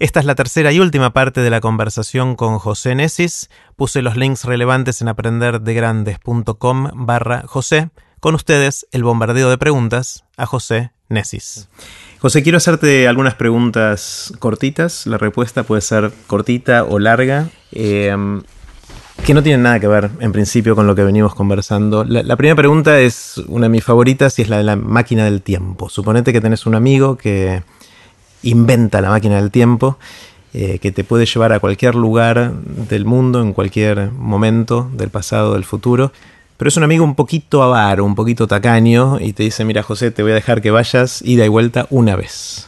Esta es la tercera y última parte de la conversación con José Nesis. Puse los links relevantes en aprenderdegrandes.com barra José. Con ustedes, el bombardeo de preguntas a José Nesis. José, quiero hacerte algunas preguntas cortitas. La respuesta puede ser cortita o larga. Eh, que no tienen nada que ver, en principio, con lo que venimos conversando. La, la, primera pregunta es una de mis favoritas y es la de la máquina del tiempo. Suponete que tenés un amigo que inventa la máquina del tiempo, eh, que te puede llevar a cualquier lugar del mundo, en cualquier momento del pasado, del futuro. Pero es un amigo un poquito avaro, un poquito tacaño, y te dice, mira José, te voy a dejar que vayas ida y vuelta una vez.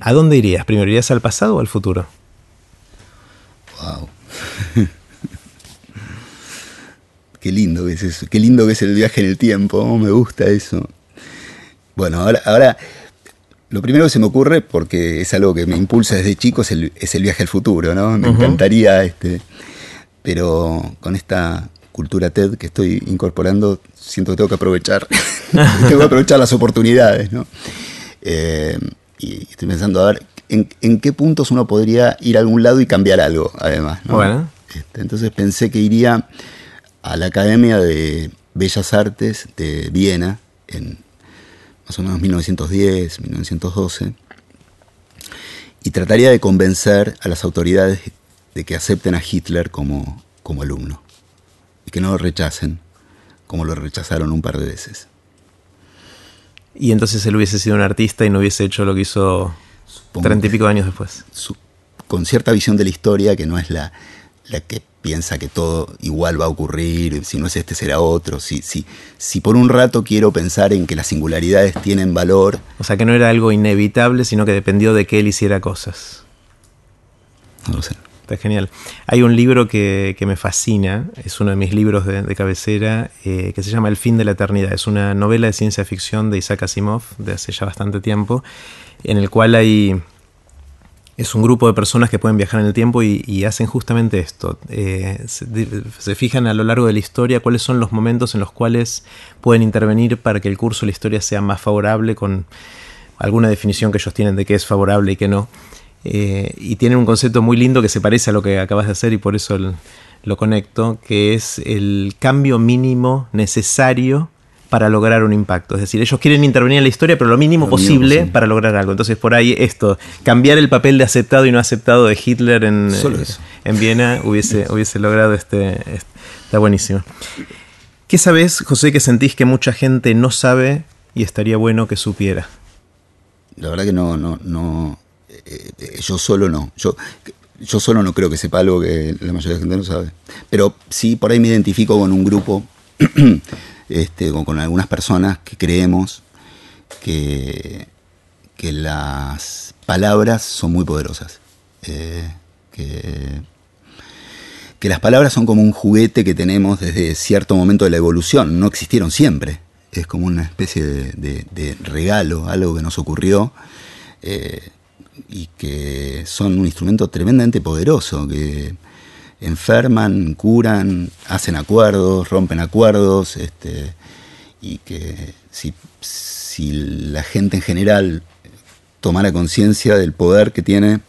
¿A dónde irías? ¿Primero irías al pasado o al futuro? Wow. Qué lindo que es eso. Qué lindo que es el viaje en el tiempo. Me gusta eso. Bueno, ahora, ahora lo primero que se me ocurre, porque es algo que me impulsa desde chico, es el, es el viaje al futuro, ¿no? Me uh -huh. encantaría, este, pero con esta cultura TED que estoy incorporando, siento que tengo que aprovechar, tengo que aprovechar las oportunidades, ¿no? Eh, y estoy pensando, a ver, ¿en, ¿en, qué puntos uno podría ir a algún lado y cambiar algo, además? ¿no? Bueno. Este, entonces pensé que iría a la Academia de Bellas Artes de Viena, en más o menos 1910, 1912, y trataría de convencer a las autoridades de que acepten a Hitler como, como alumno y que no lo rechacen como lo rechazaron un par de veces. Y entonces él hubiese sido un artista y no hubiese hecho lo que hizo treinta y pico de años después. Su, con cierta visión de la historia que no es la, la que piensa que todo igual va a ocurrir, si no es este será otro, si, si, si por un rato quiero pensar en que las singularidades tienen valor. O sea que no era algo inevitable, sino que dependió de que él hiciera cosas. No lo sé. Está genial. Hay un libro que, que me fascina, es uno de mis libros de, de cabecera, eh, que se llama El fin de la eternidad. Es una novela de ciencia ficción de Isaac Asimov, de hace ya bastante tiempo, en el cual hay es un grupo de personas que pueden viajar en el tiempo y, hacen justamente esto. Eh, se, fijan a lo largo de la historia cuáles son los momentos en los cuales pueden intervenir para que el curso de la historia sea más favorable con alguna definición que ellos tienen de qué es favorable y qué no. Eh, y tienen un concepto muy lindo que se parece a lo que acabas de hacer y por eso lo conecto, que es el cambio mínimo necesario para lograr un impacto. Es decir, ellos quieren intervenir en la historia, pero lo mínimo, lo posible, para lograr algo. Entonces, por ahí esto, cambiar el papel de aceptado y no aceptado de Hitler en, eh, en Viena hubiese, hubiese logrado este, este, Está buenísimo. ¿Qué sabes, José, que sentís que mucha gente no sabe y estaría bueno que supiera? La verdad que no, no, no. Eh, eh, yo solo no. Yo, yo solo no creo que sepa algo que la mayoría de la gente no sabe. Pero sí, por ahí me identifico con un grupo este, con, con, algunas personas que creemos que, que las palabras son muy poderosas. Eh, que, que, las palabras son como un juguete que tenemos desde cierto momento de la evolución, no existieron siempre. Es como una especie de, regalo, algo que nos ocurrió. Eh, y que son un instrumento tremendamente poderoso, que enferman, curan, hacen acuerdos, rompen acuerdos, este, y que si, si la gente en general tomara conciencia del poder que tiene,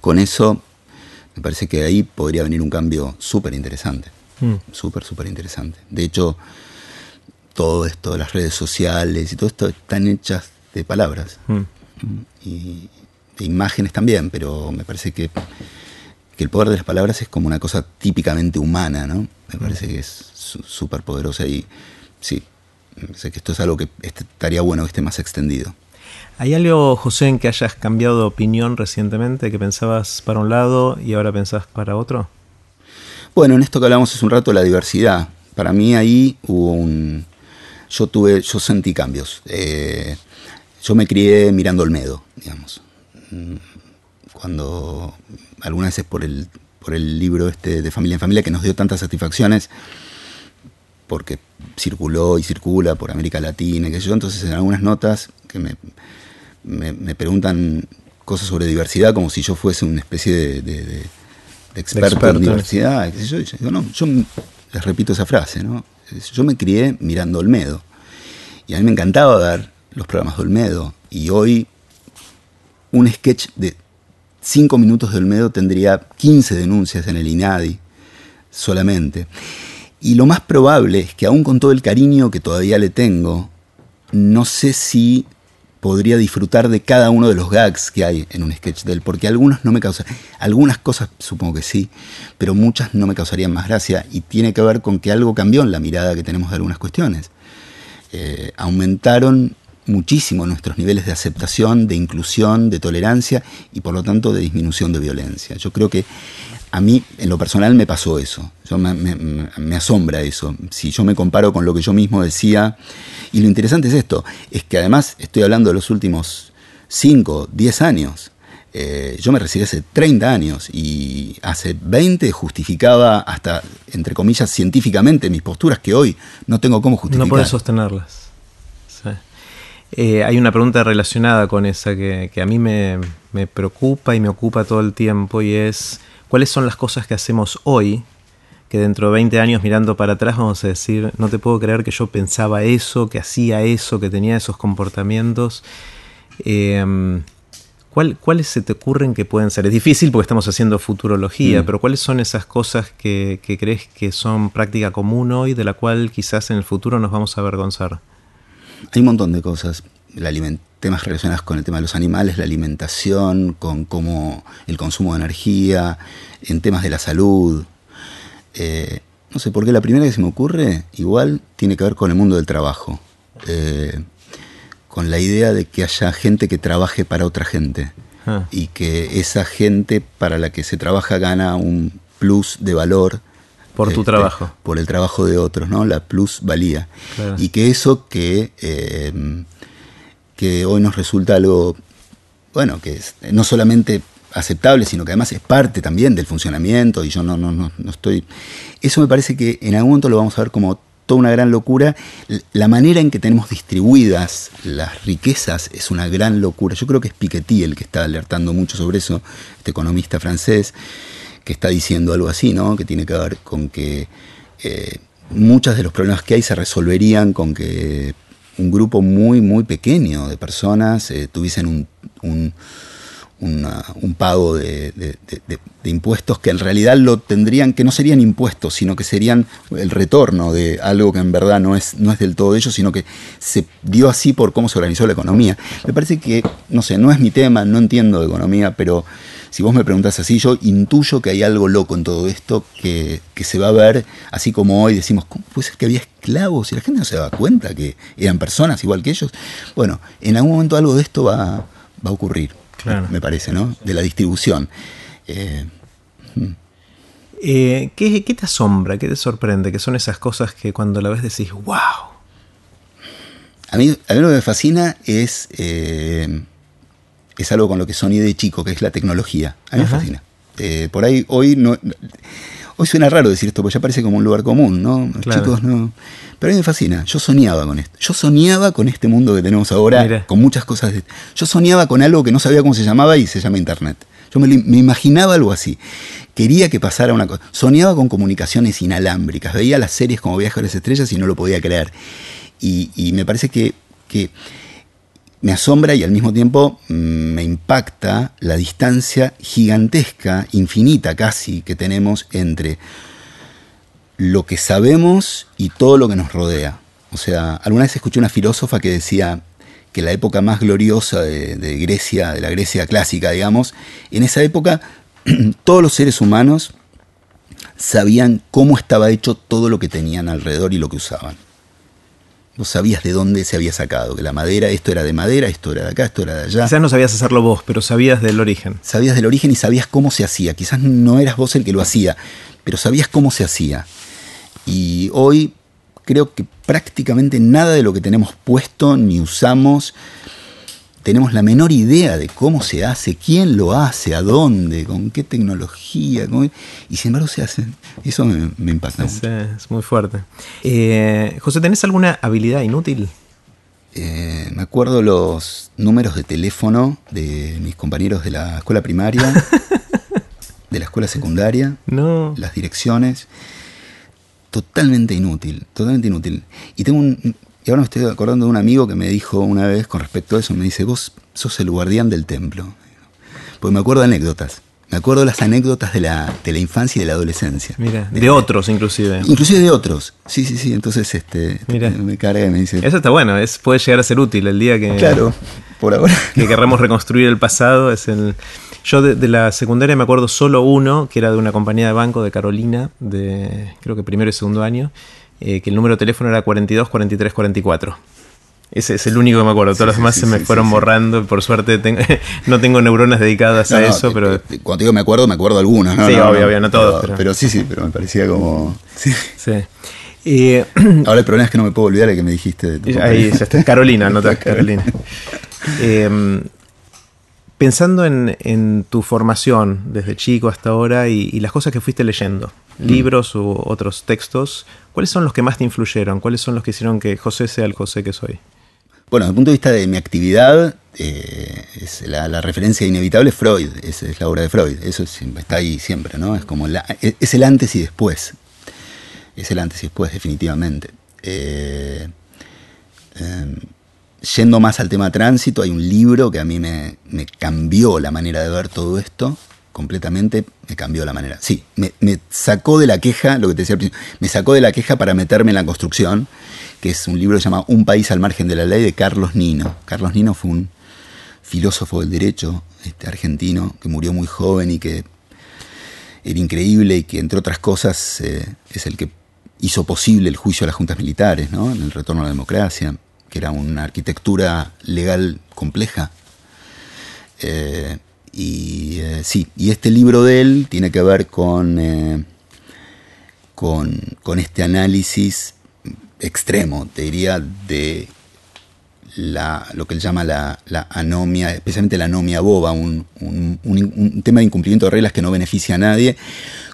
con eso me parece que ahí podría venir un cambio súper interesante, mm. súper, súper interesante. De hecho, todo esto, las redes sociales y todo esto están hechas de palabras. Mm. Y de imágenes también, pero me parece que que el poder de las palabras es como una cosa típicamente humana, ¿no? Me parece que es súper poderosa y sí, sé que esto es algo que estaría bueno que esté más extendido. ¿Hay algo, José, en que hayas cambiado de opinión recientemente, que pensabas para un lado y ahora pensás para otro? Bueno, en esto que hablamos hace un rato, la diversidad. Para mí ahí hubo un... Yo tuve, yo sentí cambios. Eh, yo me crié mirando Olmedo, digamos. Cuando algunas veces por el, por el libro este de Familia en Familia que nos dio tantas satisfacciones, porque circuló y circula por América Latina, que yo, entonces en algunas notas que me, me, me, preguntan cosas sobre diversidad como si yo fuese una especie de, de, de, de experto, en diversidad. Yo, yo, no, yo les repito esa frase, ¿no? Yo me crié mirando Olmedo y a mí me encantaba ver los programas de Olmedo y hoy un sketch de cinco minutos de Olmedo tendría 15 denuncias en el INADI solamente. Y lo más probable es que aún con todo el cariño que todavía le tengo, no sé si podría disfrutar de cada uno de los gags que hay en un sketch de él, porque algunos no me causan, algunas cosas supongo que sí, pero muchas no me causarían más gracia y tiene que ver con que algo cambió en la mirada que tenemos de algunas cuestiones. Eh, aumentaron muchísimo nuestros niveles de aceptación, de inclusión, de tolerancia y por lo tanto de disminución de violencia. Yo creo que a mí en lo personal me pasó eso, me, me, asombra eso. Si yo me comparo con lo que yo mismo decía, y lo interesante es esto, es que además estoy hablando de los últimos 5, 10 años. Eh, yo me recibí hace 30 años y hace 20 justificaba hasta, entre comillas, científicamente mis posturas que hoy no tengo cómo justificar. No puedes sostenerlas. Eh, hay una pregunta relacionada con esa que, a mí me, me, preocupa y me ocupa todo el tiempo y es cuáles son las cosas que hacemos hoy que dentro de 20 años mirando para atrás vamos a decir, no te puedo creer que yo pensaba eso, que hacía eso, que tenía esos comportamientos. Em, ¿Cuáles se te ocurren que pueden ser? Es difícil porque estamos haciendo futurología, mm. pero ¿cuáles son esas cosas que, crees que son práctica común hoy, de la cual quizás en el futuro nos vamos a avergonzar? Hay un montón de cosas. temas relacionados con el tema de los animales, la alimentación, con cómo el consumo de energía, en temas de la salud, eh, no sé por qué la primera que se me ocurre, igual tiene que ver con el mundo del trabajo. Eh, con la idea de que haya gente que trabaje para otra gente. Ah. Y que esa gente para la que se trabaja gana un plus de valor. Por tu este, trabajo. Por el trabajo de otros, ¿no? La plusvalía. Y que eso que, eh, que hoy nos resulta algo, bueno, que es, no solamente aceptable, sino que además es parte también del funcionamiento y yo no, no, no, no estoy... Eso me parece que en algún momento lo vamos a ver como toda una gran locura. La manera en que tenemos distribuidas las riquezas es una gran locura. Yo creo que es Piketty el que está alertando mucho sobre eso, este economista francés, que está diciendo algo así, ¿no? Que tiene que ver con que eh, muchos de los problemas que hay se resolverían con que un grupo muy, muy pequeño de personas eh, tuviesen un un pago de, impuestos que en realidad lo tendrían, que no serían impuestos, sino que serían el retorno de algo que en verdad no es, no es del todo de ellos, sino que se dio así por cómo se organizó la economía. Me parece que, no sé, no es mi tema, no entiendo de economía, pero si vos me preguntas así, yo intuyo que hay algo loco en todo esto que, se va a ver, así como hoy decimos, ¿cómo puede ser que había esclavos y la gente no se da cuenta que eran personas igual que ellos? Bueno, en algún momento algo de esto va, va a ocurrir me parece, ¿no? De la distribución. Eh, hmm. eh, ¿qué, te asombra? ¿Qué te sorprende? ¿Qué son esas cosas que cuando la ves decís, wow? A mí, a mí lo que me fascina es, eh, es algo con lo que soñé de chico, que es la tecnología. A mí me fascina. por ahí, hoy no... Hoy suena raro decir esto, porque ya parece como un lugar común, ¿no? Los chicos no. Pero a mí me fascina. Yo soñaba con esto. Yo soñaba con este mundo que tenemos ahora, con muchas cosas. Yo soñaba con algo que no sabía cómo se llamaba y se llama Internet. Yo me, imaginaba algo así. Quería que pasara una cosa. Soñaba con comunicaciones inalámbricas. Veía las series como Viaje a las Estrellas y no lo podía creer. Y, me parece que, que me asombra y al mismo tiempo mm, me impacta la distancia gigantesca, infinita casi, que tenemos entre lo que sabemos y todo lo que nos rodea. O sea, alguna vez escuché una filósofa que decía que la época más gloriosa de, Grecia, de la Grecia clásica, digamos, en esa época todos los seres humanos sabían cómo estaba hecho todo lo que tenían alrededor y lo que usaban. No sabías de dónde se había sacado, que la madera, esto era de madera, esto era de acá, esto era de allá. Quizás no sabías hacerlo vos, pero sabías del origen. Sabías del origen y sabías cómo se hacía. Quizás no eras vos el que lo hacía, pero sabías cómo se hacía. Y hoy creo que prácticamente nada de lo que tenemos puesto ni usamos tenemos la menor idea de cómo se hace, quién lo hace, a dónde, con qué tecnología, y sin embargo se hace. Eso me, impacta es, Es muy fuerte. Eh, José, ¿tenés alguna habilidad inútil? Eh, me acuerdo los números de teléfono de mis compañeros de la escuela primaria, de la escuela secundaria, no. las direcciones. Totalmente inútil, totalmente inútil. Y tengo un, y ahora me estoy acordando de un amigo que me dijo una vez con respecto a eso, me dice, vos sos el guardián del templo. porque me acuerdo anécdotas. Me acuerdo las anécdotas de la, de la infancia y de la adolescencia. Mira, de, otros inclusive. Inclusive de otros. Sí, sí, sí. Entonces este, me carga y me dice... Eso está bueno, es, puede llegar a ser útil el día que... Claro, por ahora. Que querramos reconstruir el pasado. Es el... Yo de, la secundaria me acuerdo solo uno, que era de una compañía de banco de Carolina, de creo que primero y segundo año, eh, que el número de teléfono era 42 43 44. Ese es el único que me acuerdo. Todos los demás se me fueron borrando. Por suerte no tengo neuronas dedicadas a eso. pero Cuando digo me acuerdo, me acuerdo algunos. Sí, obvio, obvio, no todos. Pero, sí, sí, pero me parecía como. Sí. Ahora el problema es que no me puedo olvidar de que me dijiste. De ahí está. Carolina, no Carolina. Em, pensando en, tu formación desde chico hasta ahora y, y las cosas que fuiste leyendo, mm. libros u otros textos, ¿cuáles son los que más te influyeron? ¿Cuáles son los que hicieron que José sea el José que soy? Bueno, desde el punto de vista de mi actividad, eh, es la, referencia inevitable es Freud, es, es, la obra de Freud, eso está ahí siempre, ¿no? Es como es el antes y después, es el antes y después definitivamente. Eh, em, yendo más al tema tránsito, hay un libro que a mí me, cambió la manera de ver todo esto, completamente me cambió la manera. Sí, me, sacó de la queja, lo que te decía al principio, me sacó de la queja para meterme en la construcción que es un libro que se llama Un país al margen de la ley de Carlos Nino. Carlos Nino fue un filósofo del derecho este, argentino que murió muy joven y que era increíble y que entre otras cosas eh, es el que hizo posible el juicio a las juntas militares, ¿no? en el retorno a la democracia, que era una arquitectura legal compleja. Eh, y eh, sí, y este libro de él tiene que ver con, con, con este análisis extremo, te diría, de la, lo que él llama la, anomia, especialmente la anomia boba, un, tema de incumplimiento de reglas que no beneficia a nadie,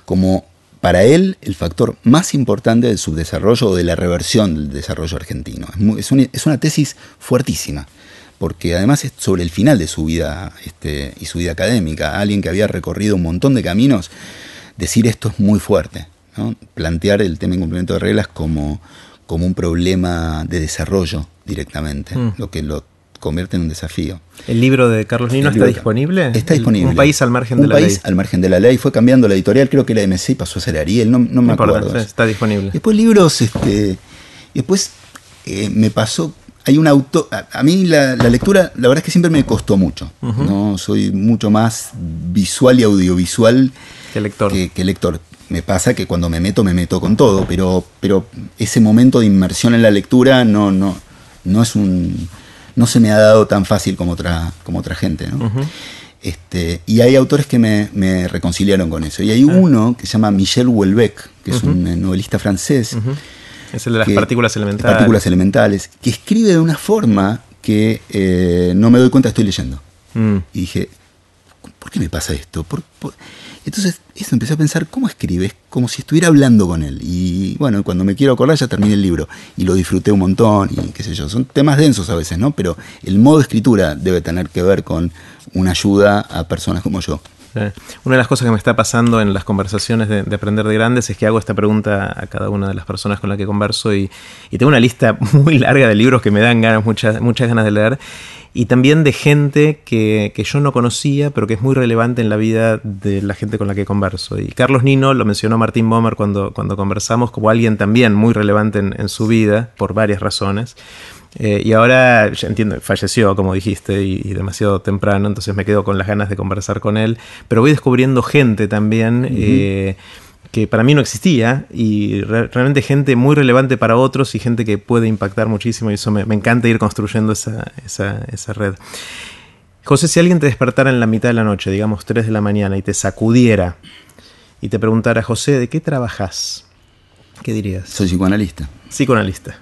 como para él el factor más importante del subdesarrollo o de la reversión del desarrollo argentino. Es, es, una, tesis fuertísima, porque además es sobre el final de su vida este, y su vida académica. Alguien que había recorrido un montón de caminos, decir esto es muy fuerte. Plantear el tema de incumplimiento de reglas como como un problema de desarrollo directamente, mm. lo que lo convierte en un desafío. ¿El libro de Carlos Nino está disponible? Está disponible. Un país al margen de la ley. Un país al margen de la ley. Fue cambiando la editorial, creo que la MC pasó a ser Ariel, no, me acuerdo. está disponible. Después libros, este, después eh, me pasó, hay un auto, a, mí la, lectura, la verdad es que siempre me costó mucho. ¿no? Soy mucho más visual y audiovisual que lector. que lector me pasa que cuando me meto, me meto con todo, pero, pero ese momento de inmersión en la lectura no, no, no es un. no se me ha dado tan fácil como otra, como otra gente. este, y hay autores que me, reconciliaron con eso. Y hay ah. uno que se llama Michel Houellebecq, que es un eh, novelista francés. Es el de las partículas elementales. Partículas elementales, que escribe de una forma que eh, no me doy cuenta que estoy leyendo. Mm. Y dije, ¿por qué me pasa esto? ¿Por, por entonces, eso empecé a pensar, ¿cómo escribes? Como si estuviera hablando con él. Y bueno, cuando me quiero acordar ya terminé el libro. Y lo disfruté un montón y qué sé yo. Son temas densos a veces, ¿no? Pero el modo de escritura debe tener que ver con una ayuda a personas como yo. Una de las cosas que me está pasando en las conversaciones de, Aprender de Grandes es que hago esta pregunta a cada una de las personas con las que converso y, tengo una lista muy larga de libros que me dan ganas, muchas, muchas ganas de leer y también de gente que, yo no conocía, pero que es muy relevante en la vida de la gente con la que converso. Y Carlos Nino lo mencionó Martín Bomer cuando, cuando conversamos como alguien también muy relevante en, su vida, por varias razones. Eh, y ahora, ya entiendo, falleció, como dijiste, y, demasiado temprano, entonces me quedo con las ganas de conversar con él. Pero voy descubriendo gente también que para mí no existía y realmente gente muy relevante para otros y gente que puede impactar muchísimo y eso me, encanta ir construyendo esa, esa, red. José, si alguien te despertara en la mitad de la noche, digamos 3 de la mañana, y te sacudiera y te preguntara, José, ¿de qué trabajas? ¿Qué dirías? Soy psicoanalista. Psicoanalista.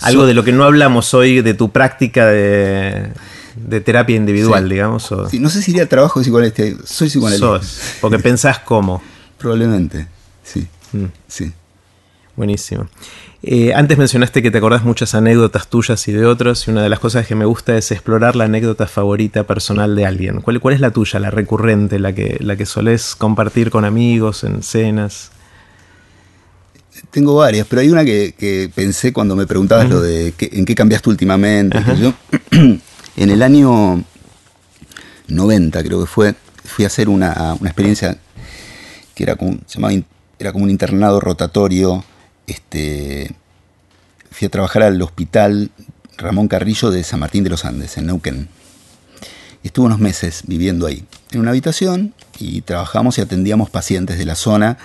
Algo de lo que no hablamos hoy de tu práctica de, de terapia individual, digamos. no sé si iría al trabajo de psicoanalista. Soy psicoanalista. porque pensás cómo. Probablemente, sí. Mm. sí. Buenísimo. Eh, antes mencionaste que te acordás muchas anécdotas tuyas y de otros, y una de las cosas que me gusta es explorar la anécdota favorita personal de alguien. ¿Cuál, cuál es la tuya, la recurrente, la que, la que solés compartir con amigos en cenas? Tengo varias, pero hay una que, pensé cuando me preguntabas lo de en qué cambiaste últimamente. Yo, En el año 90 creo que fue, fui a hacer una, una experiencia que era como, se llamaba, era como un internado rotatorio. Este, fui a trabajar al hospital Ramón Carrillo de San Martín de los Andes, en Neuquén. Estuve unos meses viviendo ahí, en una habitación, y trabajamos y atendíamos pacientes de la zona,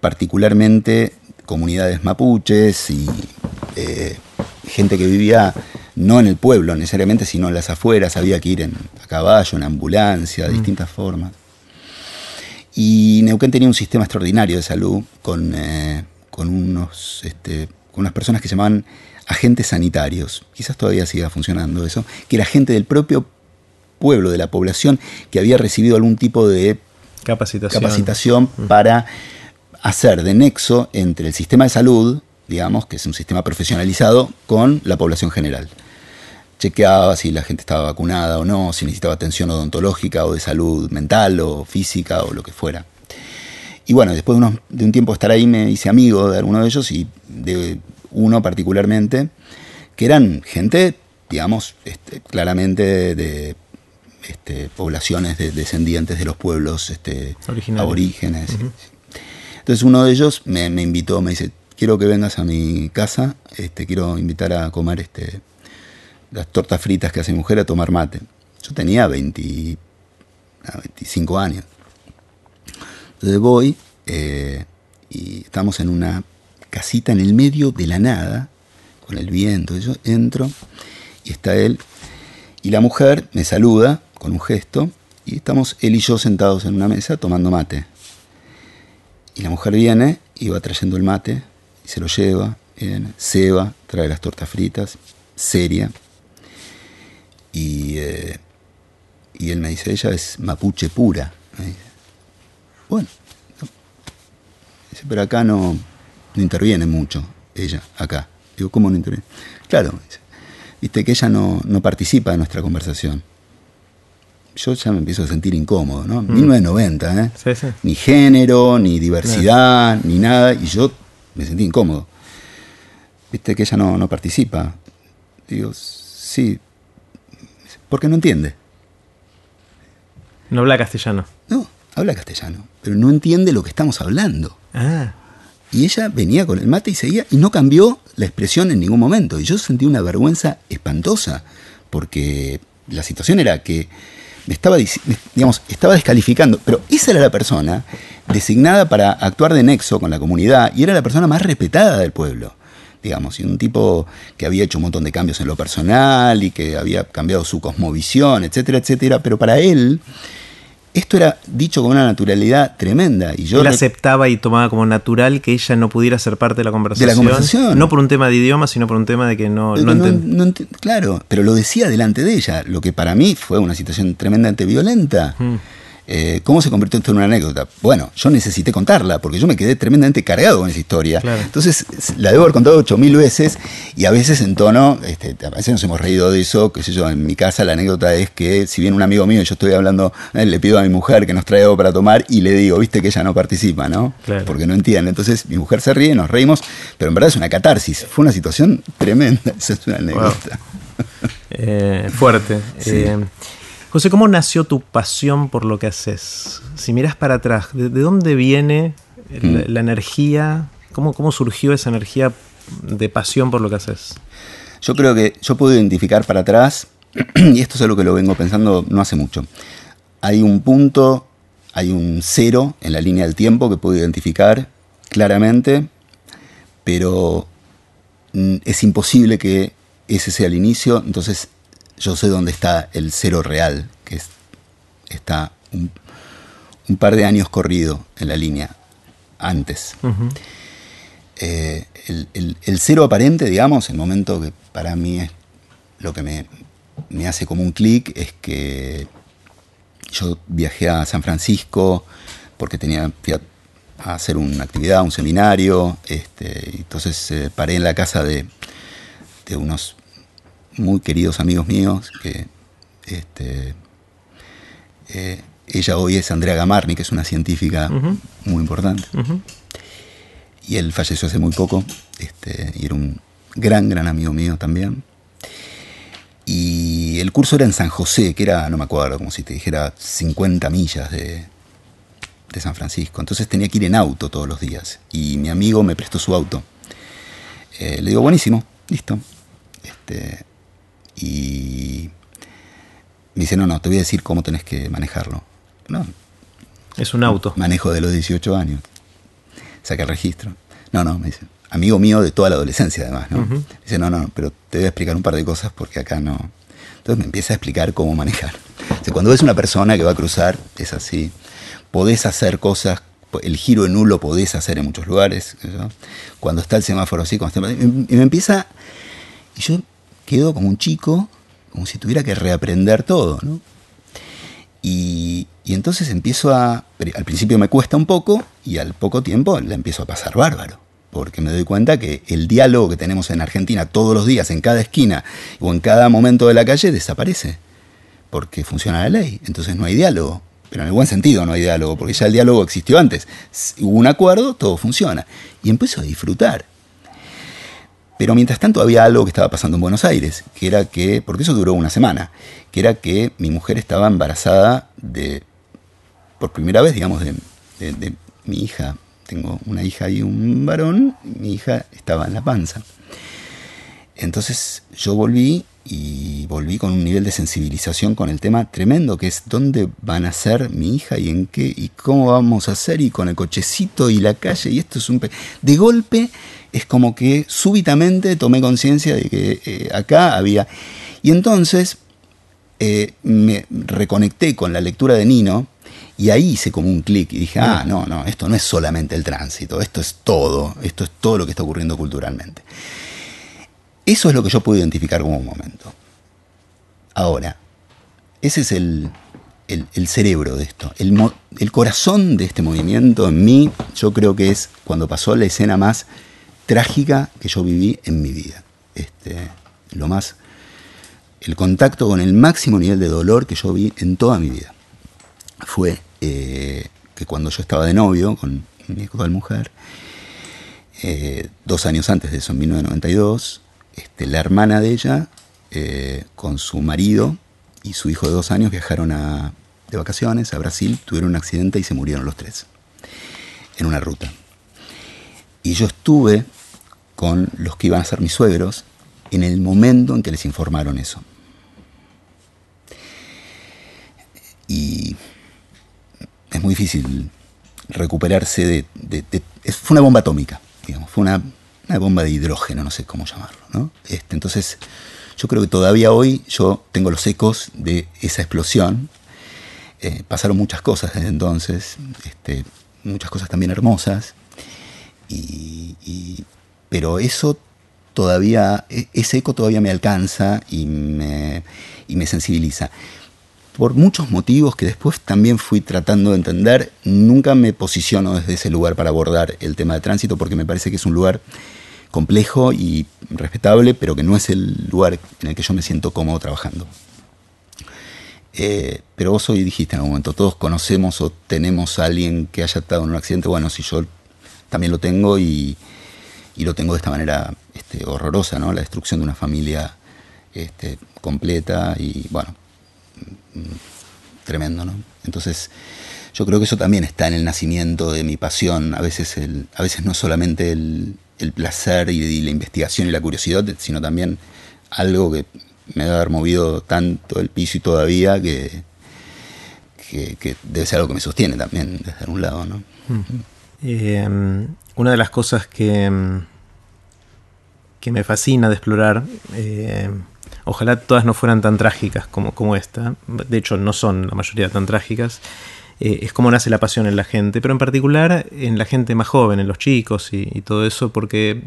particularmente comunidades mapuches y eh, gente que vivía no en el pueblo necesariamente, sino en las afueras, había que ir en, a caballo, en ambulancia, de mm. distintas formas. Y Neuquén tenía un sistema extraordinario de salud con, eh, con, unos, este, con unas personas que se llamaban agentes sanitarios. Quizás todavía siga funcionando eso, que era gente del propio pueblo, de la población, que había recibido algún tipo de capacitación, capacitación mm. para hacer de nexo entre el sistema de salud, digamos, que es un sistema profesionalizado, con la población general chequeaba si la gente estaba vacunada o no, si necesitaba atención odontológica o de salud mental o física o lo que fuera. Y bueno, después de, un tiempo de estar ahí me hice amigo de alguno de ellos y de uno particularmente, que eran gente, digamos, este, claramente de este, poblaciones descendientes de los pueblos este, aborígenes. Entonces uno de ellos me, me, invitó, me dice, quiero que vengas a mi casa, este, quiero invitar a comer este, las tortas fritas que hace mi mujer a tomar mate. Yo tenía 20, 25 años. Entonces voy eh, y estamos en una casita en el medio de la nada, con el viento. Yo entro y está él. Y la mujer me saluda con un gesto y estamos él y yo sentados en una mesa tomando mate. Y la mujer viene y va trayendo el mate y se lo lleva, se va, trae las tortas fritas, seria. Eh, y, él me dice, ella es mapuche pura. Bueno, dice, pero acá no, no interviene mucho ella, acá. Digo, ¿cómo no interviene? Claro, viste que ella no, participa de nuestra conversación. Yo ya me empiezo a sentir incómodo, ¿no? 1990, mm. ¿eh? Ni género, ni diversidad, ni nada, y yo me sentí incómodo. Viste que ella no, no participa. Digo, sí, porque no entiende. No habla castellano. No, habla castellano, pero no entiende lo que estamos hablando. Ah. Y ella venía con el mate y seguía, y no cambió la expresión en ningún momento. Y yo sentí una vergüenza espantosa, porque la situación era que estaba, digamos, estaba descalificando, pero esa era la persona designada para actuar de nexo con la comunidad y era la persona más respetada del pueblo digamos, y un tipo que había hecho un montón de cambios en lo personal y que había cambiado su cosmovisión, etcétera, etcétera, pero para él esto era dicho con una naturalidad tremenda. Y yo Él aceptaba y tomaba como natural que ella no pudiera ser parte de la conversación. De la conversación. No por un tema de idioma, sino por un tema de que no, no, Claro, pero lo decía delante de ella, lo que para mí fue una situación tremendamente violenta. Mm. Eh, ¿Cómo se convirtió esto en una anécdota? Bueno, yo necesité contarla porque yo me quedé tremendamente cargado con esa historia. Entonces, la debo haber contado ocho mil veces y a veces en tono, este, a veces nos hemos reído de eso, qué sé yo, en mi casa la anécdota es que si viene un amigo mío y yo estoy hablando, eh, le pido a mi mujer que nos traiga algo para tomar y le digo, viste que ella no participa, ¿no? Porque no entiende. Entonces, mi mujer se ríe, nos reímos, pero en verdad es una catarsis. Fue una situación tremenda, esa es una anécdota. Eh, fuerte. José, ¿cómo nació tu pasión por lo que haces? Si miras para atrás, ¿de, dónde viene mm. la, energía? ¿Cómo, ¿Cómo surgió esa energía de pasión por lo que haces? Yo creo que yo puedo identificar para atrás, y esto es algo que lo vengo pensando no hace mucho. Hay un punto, hay un cero en la línea del tiempo que puedo identificar claramente, pero mm, es imposible que ese sea el inicio, entonces yo sé dónde está el cero real, que está un, par de años corrido en la línea antes. Eh, el, cero aparente, digamos, el momento que para mí es lo que me, hace como un clic, es que yo viajé a San Francisco porque tenía a hacer una actividad, un seminario, este, entonces eh, paré en la casa de, de unos muy queridos amigos míos, que este, eh, ella hoy es Andrea Gamarni, que es una científica muy importante. Y él falleció hace muy poco, este, y era un gran, gran amigo mío también. Y el curso era en San José, que era, no me acuerdo, como si te dijera 50 millas de, de San Francisco. Entonces tenía que ir en auto todos los días. Y mi amigo me prestó su auto. Eh, le digo, buenísimo, listo. Este, y me dice, no, no, te voy a decir cómo tenés que manejarlo. No. Es un auto. Manejo de los 18 años. Saca el registro. No, no, me dice. Amigo mío de toda la adolescencia, además, ¿no? Dice, no, no, pero te voy a explicar un par de cosas porque acá no. Entonces me empieza a explicar cómo manejar. O cuando ves una persona que va a cruzar, es así. Podés hacer cosas, el giro en nulo podés hacer en muchos lugares. Cuando está el semáforo así, cuando está, y me empieza. Y yo quedo como un chico, como si tuviera que reaprender todo, ¿no? Y, y, entonces empiezo a. Al principio me cuesta un poco y al poco tiempo la empiezo a pasar bárbaro porque me doy cuenta que el diálogo que tenemos en Argentina todos los días, en cada esquina o en cada momento de la calle, desaparece, porque funciona la ley, entonces no hay diálogo, pero en el buen sentido no hay diálogo, porque ya el diálogo existió antes, hubo un acuerdo, todo funciona, y empiezo a disfrutar. Pero mientras tanto había algo que estaba pasando en Buenos Aires, que era que, porque eso duró una semana, que era que mi mujer estaba embarazada de, por primera vez, digamos, de, mi hija tengo una hija y un varón, mi hija estaba en la panza. Entonces yo volví y volví con un nivel de sensibilización con el tema tremendo, que es dónde van a ser mi hija y en qué y cómo vamos a hacer y con el cochecito y la calle y esto es un... De golpe es como que súbitamente tomé conciencia de que eh, acá había... Y entonces eh, me reconecté con la lectura de Nino, y ahí hice como un clic y dije, ah, no, no, esto no es solamente el tránsito, esto es todo, esto es todo lo que está ocurriendo culturalmente. Eso es lo que yo puedo identificar como un momento. Ahora, ese es el, cerebro de esto. El, el, corazón de este movimiento en mí, yo creo que es cuando pasó la escena más trágica que yo viví en mi vida. Este, lo más. El contacto con el máximo nivel de dolor que yo vi en toda mi vida. Fue eh, que cuando yo estaba de novio con mi actual mujer, eh, dos años antes de eso, en 1992, este, la hermana de ella, eh, con su marido y su hijo de dos años, viajaron a, de vacaciones a Brasil, tuvieron un accidente y se murieron los tres en una ruta. Y yo estuve con los que iban a ser mis suegros en el momento en que les informaron eso. Y es muy difícil recuperarse de, fue una bomba atómica, digamos, fue una, bomba de hidrógeno, no sé cómo llamarlo, ¿no? Este, entonces, yo creo que todavía hoy yo tengo los ecos de esa explosión. Eh, pasaron muchas cosas desde entonces, este, muchas cosas también hermosas, pero eso todavía, e, ese eco todavía me alcanza y me, y me sensibiliza por muchos motivos que después también fui tratando de entender, nunca me posiciono desde ese lugar para abordar el tema de tránsito porque me parece que es un lugar complejo y respetable, pero que no es el lugar en el que yo me siento cómodo trabajando. Eh, pero vos hoy dijiste en algún momento, todos conocemos o tenemos a alguien que haya estado en un accidente, bueno, si yo también lo tengo y, lo tengo de esta manera este, horrorosa, ¿no? La destrucción de una familia este, completa y bueno, tremendo, ¿no? Entonces, yo creo que eso también está en el nacimiento de mi pasión. A veces, el, a veces no solamente el, placer y, la investigación y la curiosidad, sino también algo que me debe haber movido tanto el piso y todavía que, que, debe ser algo que me sostiene también desde un lado, ¿no? Eh, una de las cosas que, que me fascina de explorar eh, Ojalá todas no fueran tan trágicas como, como esta. De hecho, no son la mayoría tan trágicas. Eh, es como nace la pasión en la gente, pero en particular en la gente más joven, en los chicos y, todo eso, porque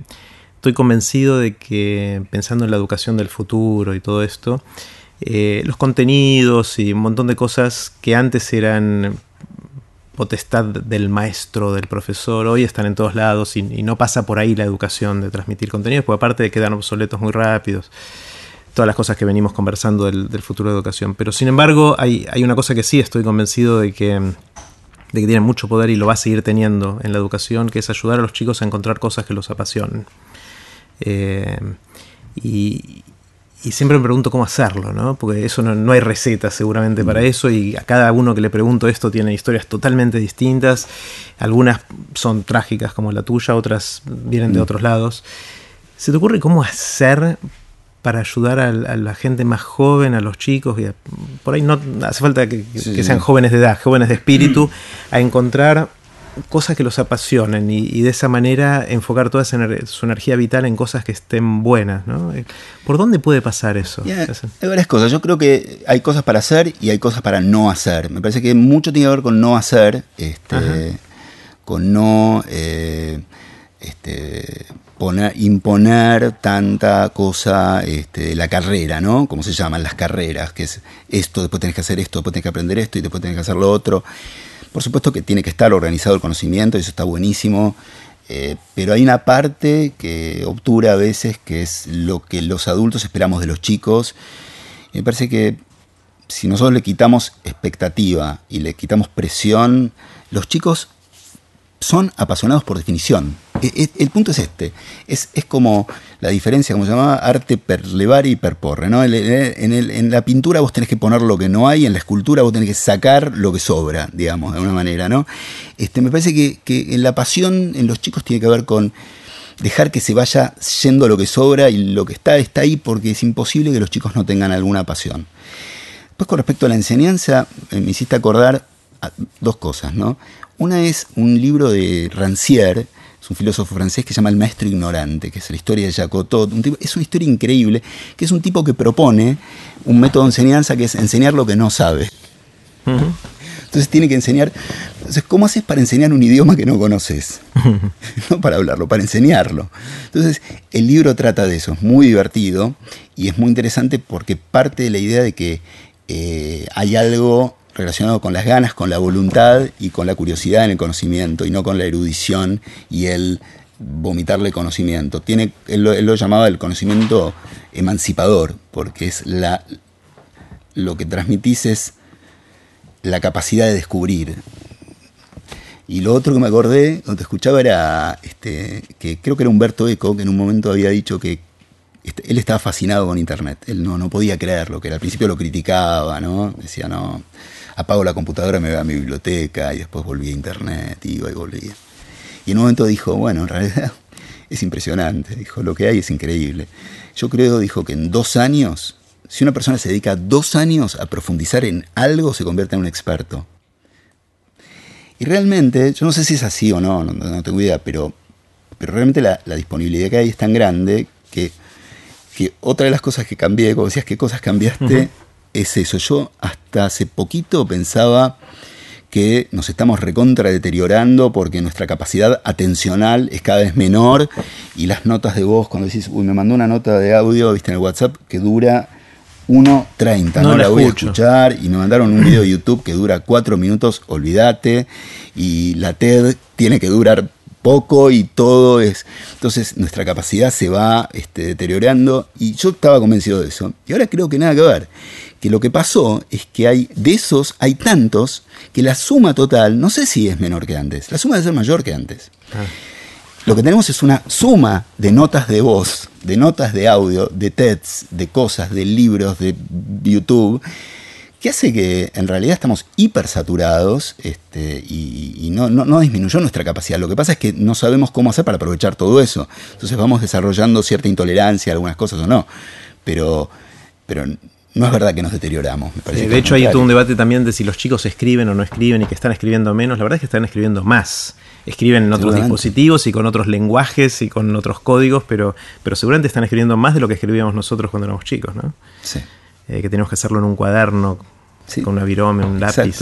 estoy convencido de que pensando en la educación del futuro y todo esto, eh, los contenidos y un montón de cosas que antes eran potestad del maestro, del profesor, hoy están en todos lados y, no pasa por ahí la educación de transmitir contenidos, porque aparte quedan obsoletos muy rápidos todas las cosas que venimos conversando del, futuro de educación. Pero sin embargo, hay, hay, una cosa que sí estoy convencido de que, de que tiene mucho poder y lo va a seguir teniendo en la educación, que es ayudar a los chicos a encontrar cosas que los apasionen. Eh, y, y siempre me pregunto cómo hacerlo, ¿no? Porque eso no, hay receta seguramente para eso y a cada uno que le pregunto esto tiene historias totalmente distintas. Algunas son trágicas como la tuya, otras vienen de mm. otros lados. ¿Se te ocurre cómo hacer para ayudar a, la gente más joven, a los chicos? Y por ahí no hace falta que, sean jóvenes de edad, jóvenes de espíritu, a encontrar cosas que los apasionen y, de esa manera enfocar toda su energía vital en cosas que estén buenas. ¿no? ¿Por dónde puede pasar eso? hay varias cosas. Yo creo que hay cosas para hacer y hay cosas para no hacer. Me parece que mucho tiene que ver con no hacer, este, con no eh, este, poner, imponer tanta cosa este, de la carrera, ¿no? Como se llaman las carreras, que es esto, después tenés que hacer esto, después tenés que aprender esto y después tenés que hacer lo otro. Por supuesto que tiene que estar organizado el conocimiento, y eso está buenísimo, eh, pero hay una parte que obtura a veces que es lo que los adultos esperamos de los chicos. me parece que si nosotros le quitamos expectativa y le quitamos presión, los chicos son apasionados por definición. E, e, el, punto es este, es, como la diferencia, como se llamaba, arte per levare y per porre. ¿no? En, la pintura vos tenés que poner lo que no hay, en la escultura vos tenés que sacar lo que sobra, digamos, de alguna manera. ¿no? Este, me parece que, en la pasión en los chicos tiene que ver con dejar que se vaya yendo lo que sobra y lo que está está ahí porque es imposible que los chicos no tengan alguna pasión. Después con respecto a la enseñanza, eh, me hiciste acordar dos cosas, ¿no? Una es un libro de Rancière, es un filósofo francés que se llama El Maestro Ignorante, que es la historia de Jacotot. es una historia increíble, que es un tipo que propone un método de enseñanza que es enseñar lo que no sabe. Entonces tiene que enseñar. Entonces, ¿cómo haces para enseñar un idioma que no conoces? no para hablarlo, para enseñarlo. Entonces, el libro trata de eso, es muy divertido y es muy interesante porque parte de la idea de que eh, hay algo relacionado con las ganas, con la voluntad y con la curiosidad en el conocimiento y no con la erudición y el vomitarle conocimiento. Tiene, él, lo, llamaba el conocimiento emancipador, porque es la, lo que transmitís es la capacidad de descubrir. Y lo otro que me acordé cuando te escuchaba era este, que creo que era Humberto Eco, que en un momento había dicho que este, él estaba fascinado con Internet. Él no, no podía creerlo, que al principio lo criticaba, ¿no? Decía, no, apago la computadora, me voy a mi biblioteca y después volví a internet, iba y volvía. Y en un momento dijo, bueno, en realidad es impresionante, dijo, lo que hay es increíble. Yo creo, dijo, que en dos años, si una persona se dedica dos años a profundizar en algo, se convierte en un experto. Y realmente, yo no sé si es así o no, no, tengo idea, pero, pero realmente la, disponibilidad que hay es tan grande que, que otra de las cosas que cambié, como decías, ¿qué cosas cambiaste? Es eso. Yo hasta hace poquito pensaba que nos estamos recontra deteriorando porque nuestra capacidad atencional es cada vez menor y las notas de voz, cuando decís, uy, me mandó una nota de audio, viste, en el WhatsApp que dura 1.30, no, la, voy a escuchar, y me mandaron un video de YouTube que dura 4 minutos, olvídate, y la TED tiene que durar poco y todo es... Entonces nuestra capacidad se va este, deteriorando y yo estaba convencido de eso. Y ahora creo que nada que ver que lo que pasó es que hay de esos hay tantos que la suma total no sé si es menor que antes, la suma debe ser mayor que antes. Ah. Lo que tenemos es una suma de notas de voz, de notas de audio, de TEDs, de cosas, de libros, de YouTube, que hace que en realidad estamos hipersaturados este, y, no, no, disminuyó nuestra capacidad. Lo que pasa es que no sabemos cómo hacer para aprovechar todo eso. Entonces vamos desarrollando cierta intolerancia a algunas cosas o no. Pero, pero no es verdad que nos deterioramos. Me parece de hecho, hay todo un debate también de si los chicos escriben o no escriben y que están escribiendo menos. La verdad es que están escribiendo más. Escriben en otros dispositivos y con otros lenguajes y con otros códigos, pero, pero seguramente están escribiendo más de lo que escribíamos nosotros cuando éramos chicos, ¿no? Sí. Eh, que teníamos que hacerlo en un cuaderno, con una virome, un lápiz.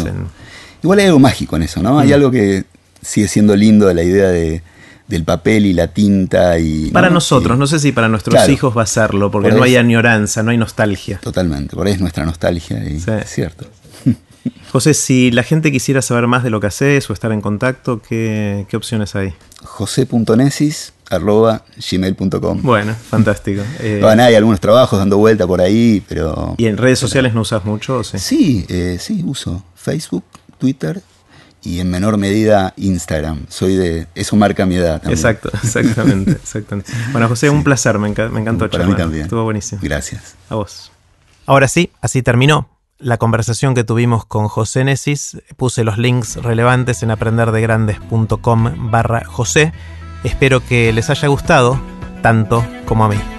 Igual hay algo mágico en eso, ¿no? Hay mm. algo que sigue siendo lindo de la idea de del papel y la tinta y para nosotros no sé si para nuestros hijos va a serlo porque no hay añoranza no hay nostalgia. Totalmente por ahí es nuestra nostalgia y es cierto. José si la gente quisiera saber más de lo que haces o estar en contacto qué, opciones hay josé.nesis arroba gmail.com bueno fantástico. Eh, hay algunos trabajos dando vuelta por ahí pero y en redes sociales no usas mucho sí sí eh, sí uso Facebook Twitter y en menor medida Instagram. Soy de. Eso marca mi edad también. Exacto, exactamente. exactamente. Bueno, José, un placer, me, me encantó Para mí también. Estuvo buenísimo. Gracias. A vos. Ahora sí, así terminó la conversación que tuvimos con José Nesis. Puse los links relevantes en aprenderdegrandes.com barra José. Espero que les haya gustado tanto como a mí.